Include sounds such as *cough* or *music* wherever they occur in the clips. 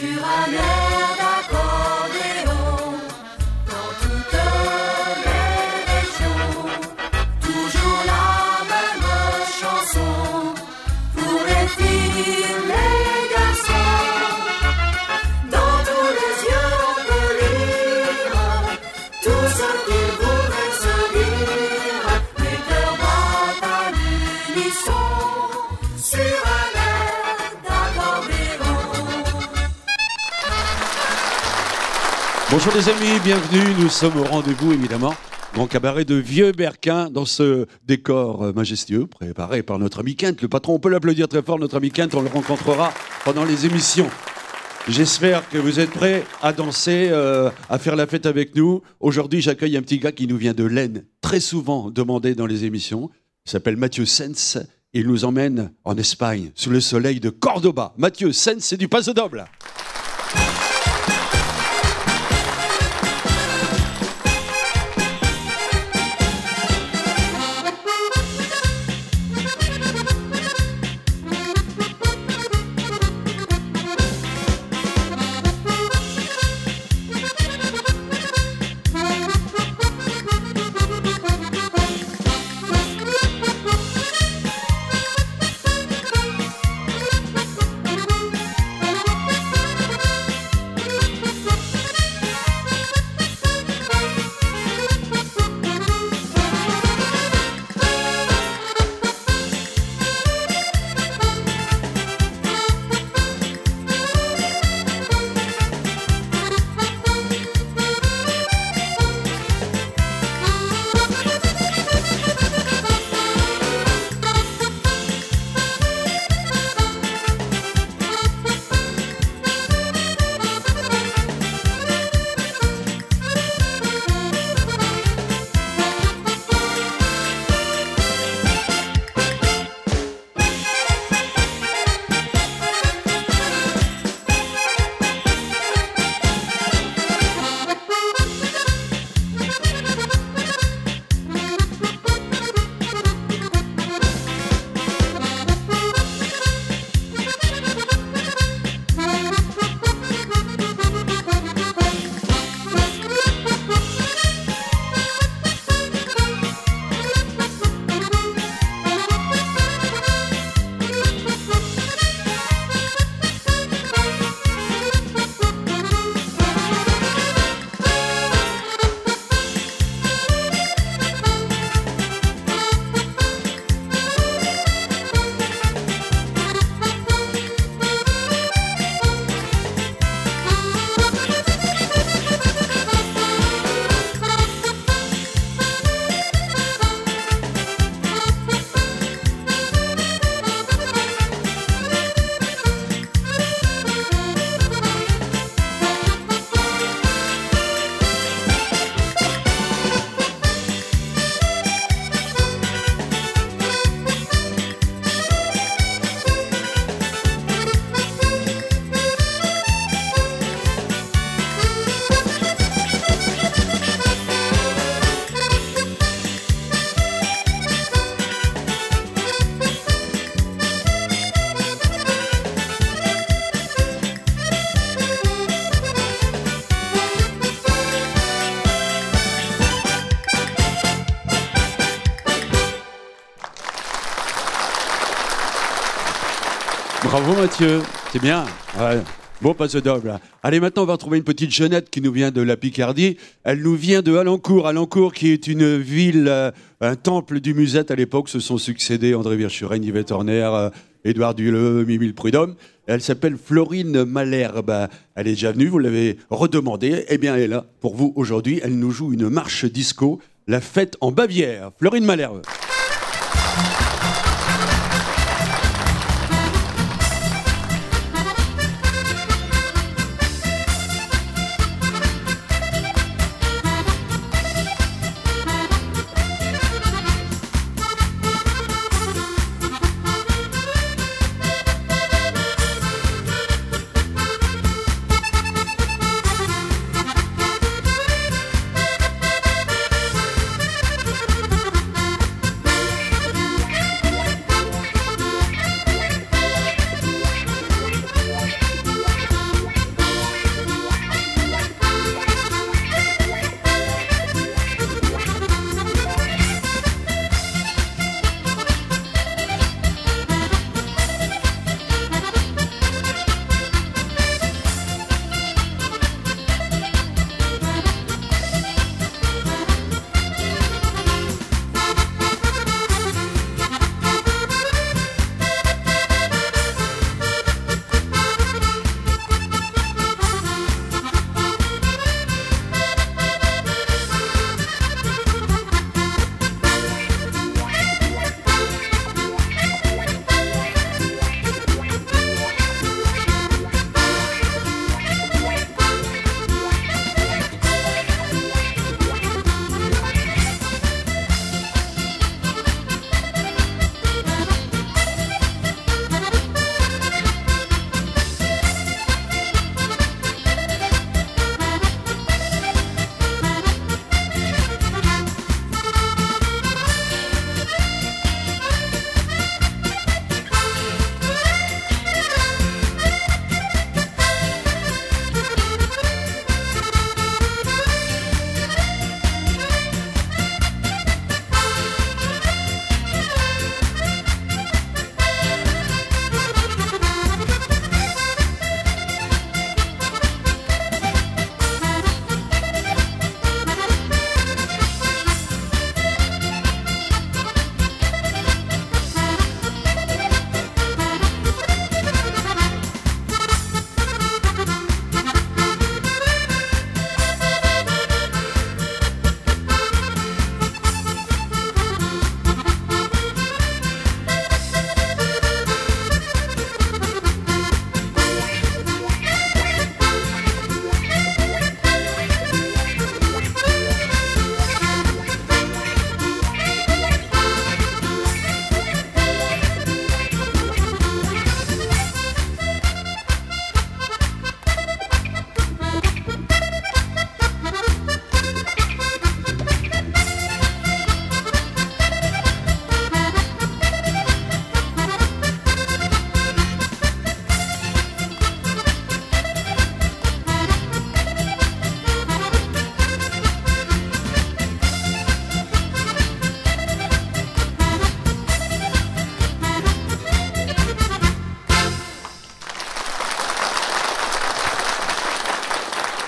sur un air. Bonjour les amis, bienvenue. Nous sommes au rendez-vous évidemment. Grand cabaret de Vieux Berquin dans ce décor euh, majestueux préparé par notre ami Kent. Le patron, on peut l'applaudir très fort, notre ami Kent, on le rencontrera pendant les émissions. J'espère que vous êtes prêts à danser, euh, à faire la fête avec nous. Aujourd'hui, j'accueille un petit gars qui nous vient de l'Aisne, très souvent demandé dans les émissions. Il s'appelle Mathieu Sens. Il nous emmène en Espagne, sous le soleil de Cordoba. Mathieu Sens, c'est du Paso Doble. C'est bien. Bon, pas double. Allez, maintenant, on va retrouver une petite jeunette qui nous vient de la Picardie. Elle nous vient de Alencourt. Alencourt, qui est une ville, euh, un temple du musette à l'époque, se sont succédés André Virchuren, Yvette Horner, euh, Édouard Duleux, Mimile Prudhomme. Elle s'appelle Florine Malherbe. Elle est déjà venue, vous l'avez redemandé. Eh bien, elle est là pour vous aujourd'hui. Elle nous joue une marche disco, la fête en Bavière. Florine Malherbe.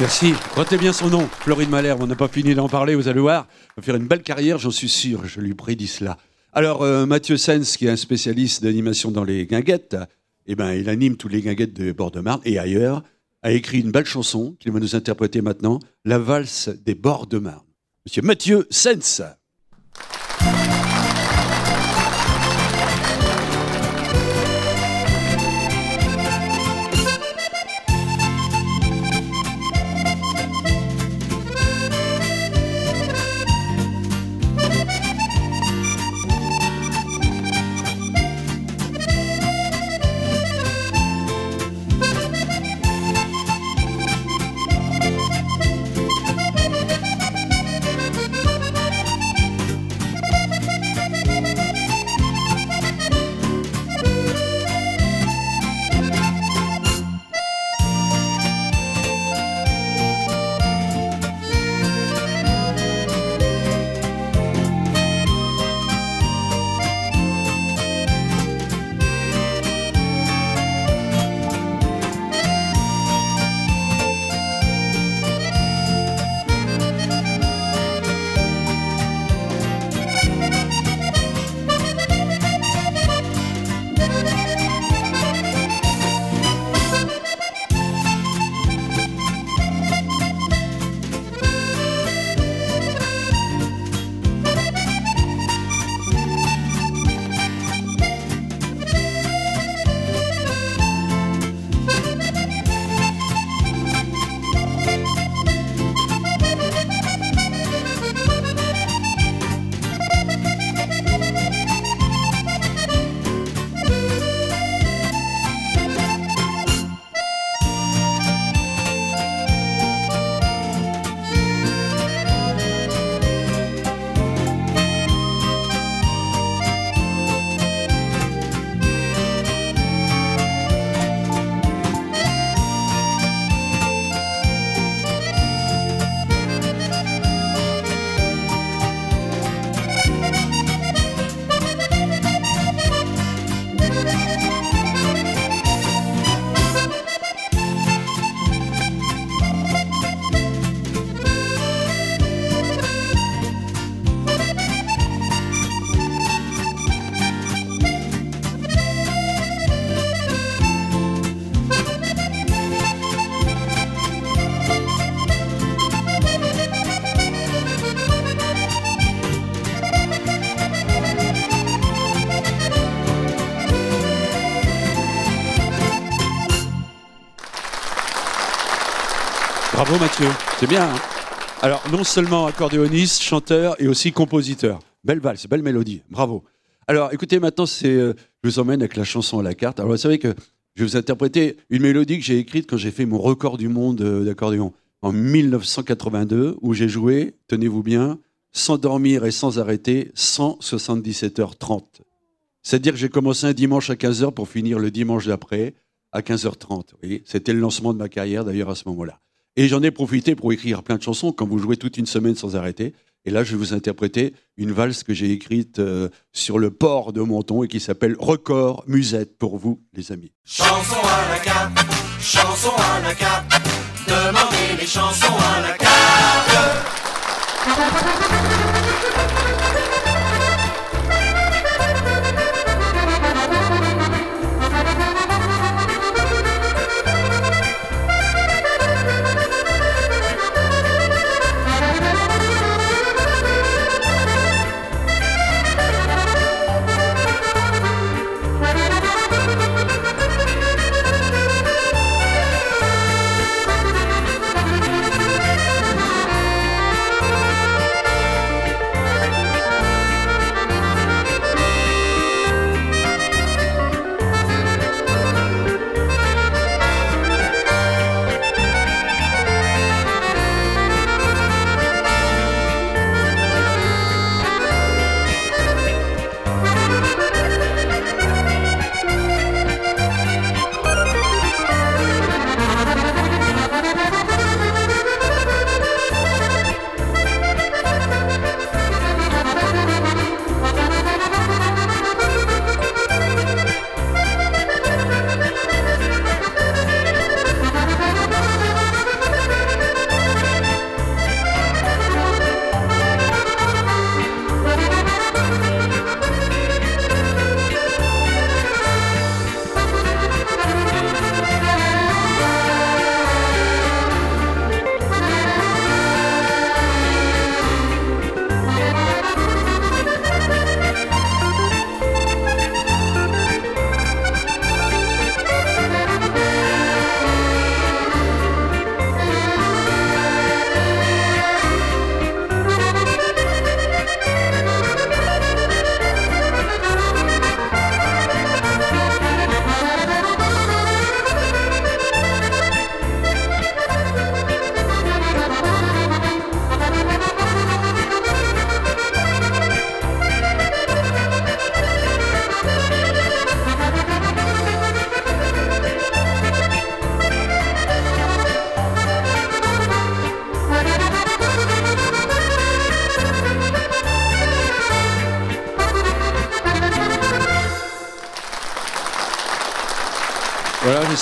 Merci. Retenez bien son nom, Florine Malherbe. On n'a pas fini d'en parler, vous allez voir. Il va faire une belle carrière, j'en suis sûr. Je lui prédis cela. Alors, euh, Mathieu Sens, qui est un spécialiste d'animation dans les guinguettes, eh ben, il anime tous les guinguettes de Bord-de-Marne et ailleurs, a écrit une belle chanson qu'il va nous interpréter maintenant, La valse des Bords de Marne. Monsieur Mathieu Sens. C'est bien. Hein Alors non seulement accordéoniste, chanteur et aussi compositeur. Belle valse, belle mélodie, bravo. Alors écoutez, maintenant c'est, euh, je vous emmène avec la chanson à la carte. Alors vous savez que je vais vous interpréter une mélodie que j'ai écrite quand j'ai fait mon record du monde euh, d'accordéon en 1982, où j'ai joué, tenez-vous bien, sans dormir et sans arrêter, 177h30. C'est-à-dire que j'ai commencé un dimanche à 15h pour finir le dimanche d'après à 15h30. Oui, C'était le lancement de ma carrière d'ailleurs à ce moment-là. Et j'en ai profité pour écrire plein de chansons quand vous jouez toute une semaine sans arrêter. Et là, je vais vous interpréter une valse que j'ai écrite euh, sur le port de Menton et qui s'appelle Record Musette pour vous, les amis. Chanson à la chanson à la demandez les chansons à la.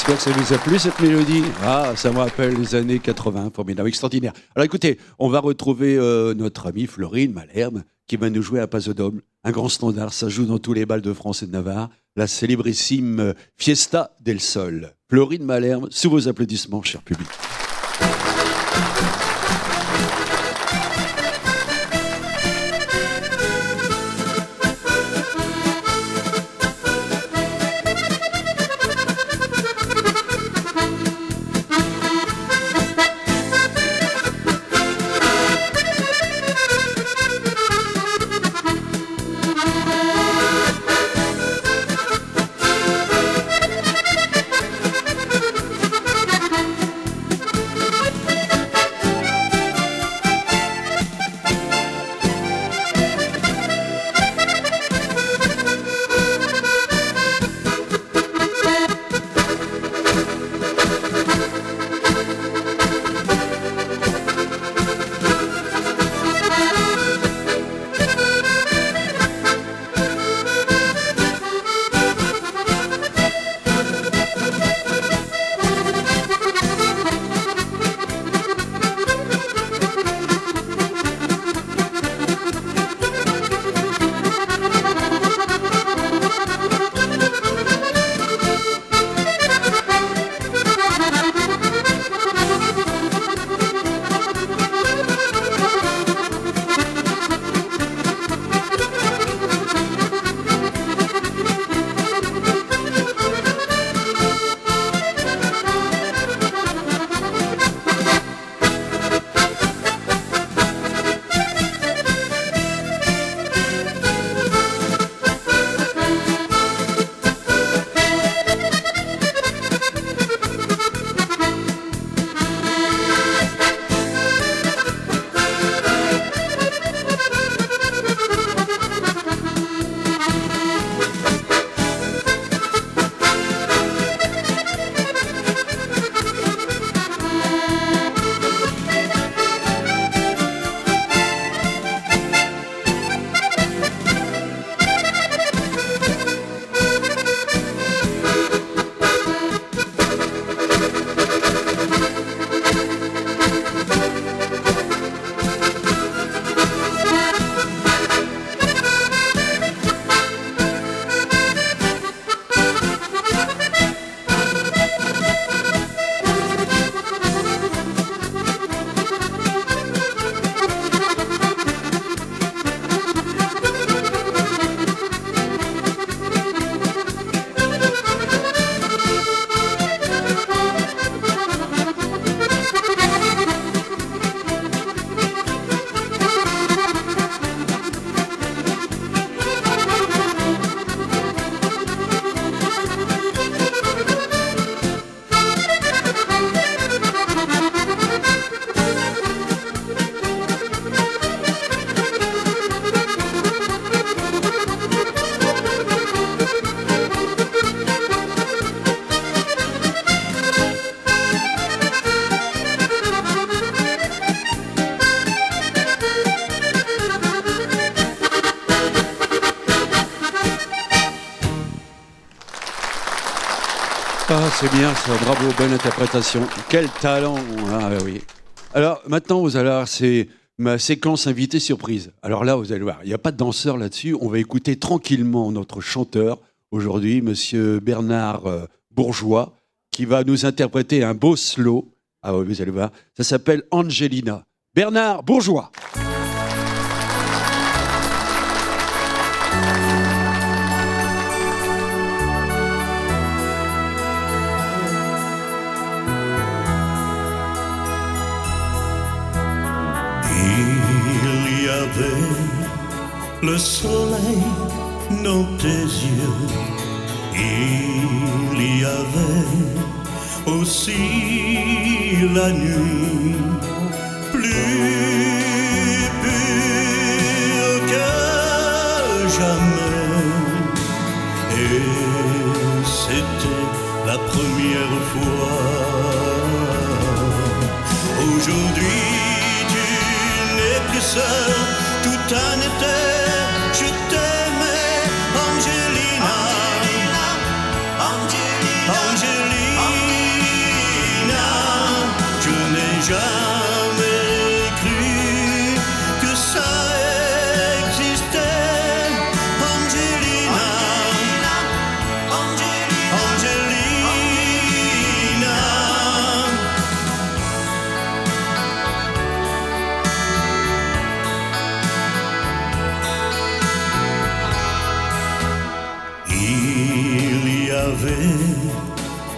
J'espère que ça vous a plu cette mélodie. Ah, ça me rappelle les années 80, formidable, extraordinaire. Alors écoutez, on va retrouver euh, notre amie Florine Malherbe qui va nous jouer à Pazodome, un grand standard, ça joue dans tous les bals de France et de Navarre, la célébrissime Fiesta del Sol. Florine Malherbe, sous vos applaudissements, cher public. Bonne interprétation. Quel talent Ah oui. Alors maintenant, allez voir, c'est ma séquence invité surprise. Alors là, vous allez voir, il n'y a pas de danseur là-dessus. On va écouter tranquillement notre chanteur aujourd'hui, Monsieur Bernard euh, Bourgeois, qui va nous interpréter un beau slow. Ah oui, vous allez voir, ça s'appelle Angelina. Bernard Bourgeois. Le soleil dans tes yeux. Il y avait aussi la nuit plus pure que jamais.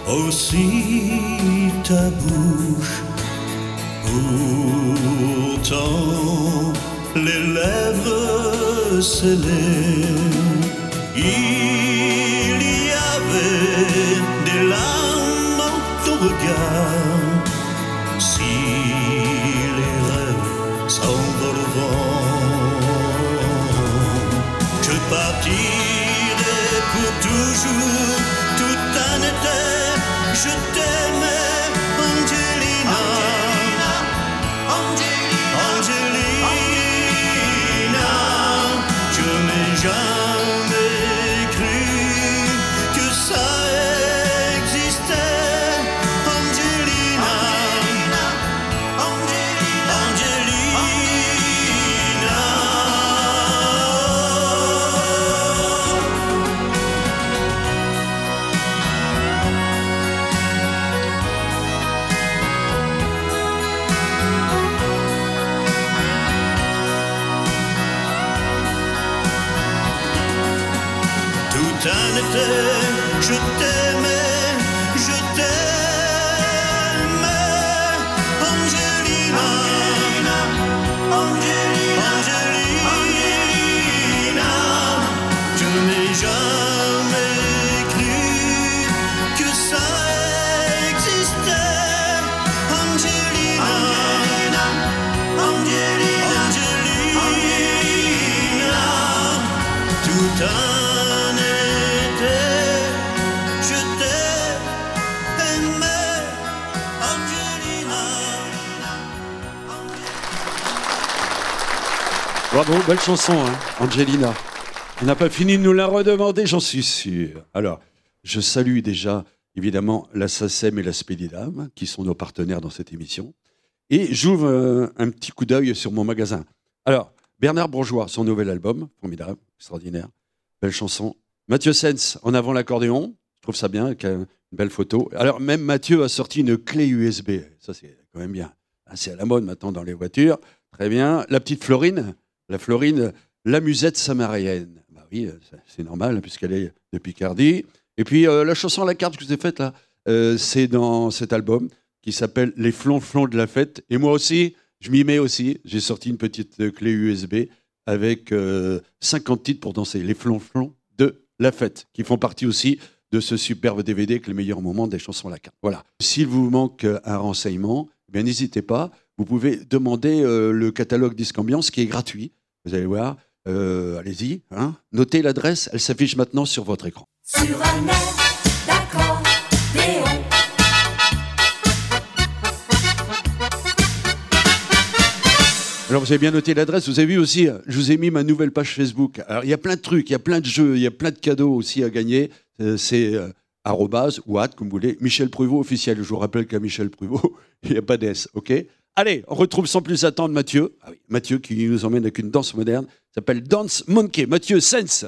Aussi ta bouche. Pourtant, les lèvres scellées, il y avait des larmes dans ton regard. Si les rêves s'envolent je partirai pour toujours, je t'aimais, Bravo, belle chanson, hein, Angelina. On n'a pas fini de nous la redemander, j'en suis sûr. Alors, je salue déjà, évidemment, la SACEM et la Spédidam, qui sont nos partenaires dans cette émission. Et j'ouvre euh, un petit coup d'œil sur mon magasin. Alors, Bernard Bourgeois, son nouvel album, formidable, extraordinaire, belle chanson. Mathieu Sens, en avant l'accordéon, je trouve ça bien, avec une belle photo. Alors, même Mathieu a sorti une clé USB, ça c'est quand même bien. Ah, C'est à la mode maintenant dans les voitures, très bien. La petite Florine, la Florine, la musette samarienne. Bah oui, euh, c'est- normal, puisqu'elle est de Picardie. Et puis, euh, la chanson à la carte que je vous ai faite, là, euh, c'est dans cet album qui s'appelle Les flonflons de la fête. Et moi aussi, je m'y mets aussi. J'ai sorti une petite euh, clé USB avec euh, 50 titres pour danser. Les flonflons de la fête, qui font partie aussi de ce superbe DVD avec les meilleurs moments des chansons à la carte. Voilà. S'il vous manque euh, un renseignement, eh n'hésitez pas. Vous pouvez demander euh, le catalogue Disque Ambiance qui est gratuit. Vous allez voir. Euh, Allez-y. Hein. Notez l'adresse. Elle s'affiche maintenant sur votre écran. Alors, vous avez bien noté l'adresse. Vous avez vu aussi, je vous ai mis ma nouvelle page Facebook. Alors, il y a plein de trucs, il y a plein de jeux, il y a plein de cadeaux aussi à gagner. Euh, c'est euh, arrobase ou at, comme vous voulez. Michel Pruvot officiel. Je vous rappelle qu'à Michel Pruvot, *laughs* il n'y a pas d'S, OK? Allez, on retrouve sans plus attendre Mathieu. Ah oui, Mathieu qui nous emmène avec une danse moderne. S'appelle Dance Monkey. Mathieu Sense.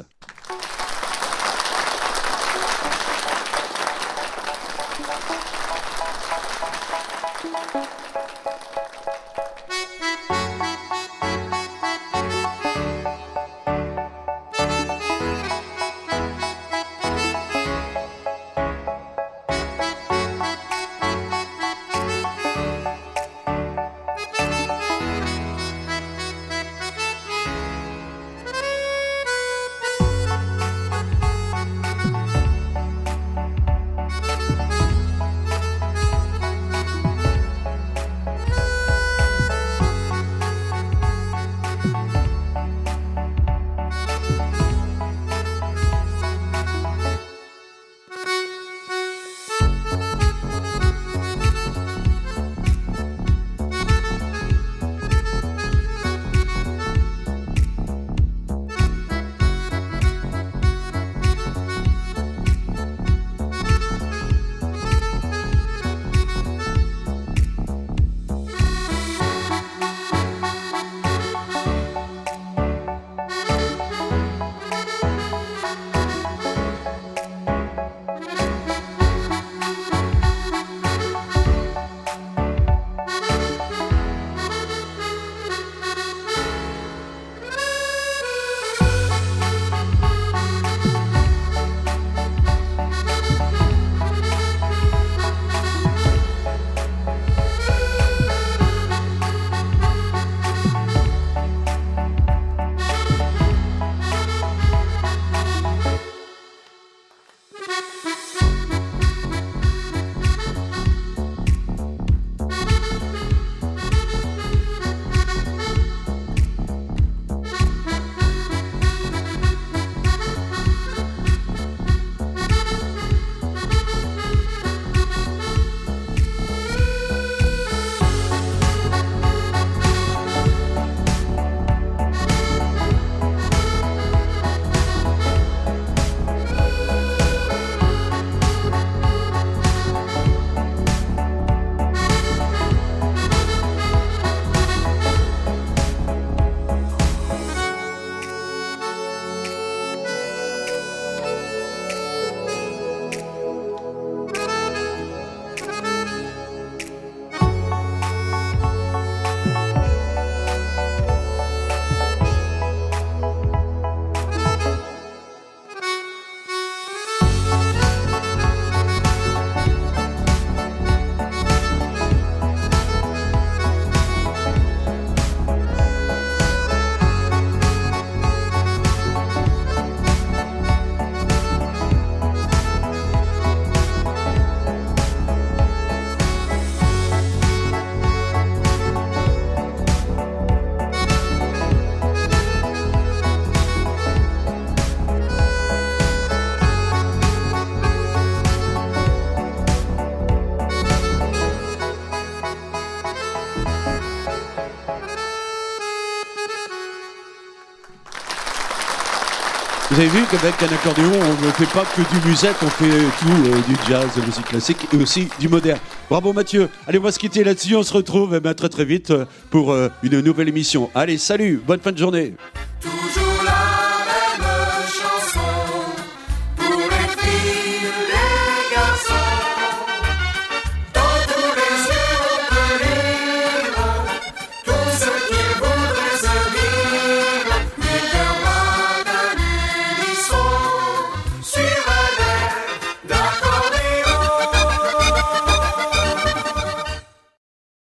Vous avez vu qu'avec un accordéon, on ne fait pas que du musette, on fait tout, euh, du jazz, de la musique classique et aussi du moderne. Bravo Mathieu. Allez, on va se quitter là-dessus. On se retrouve eh ben, très très vite euh, pour euh, une nouvelle émission. Allez, salut, bonne fin de journée.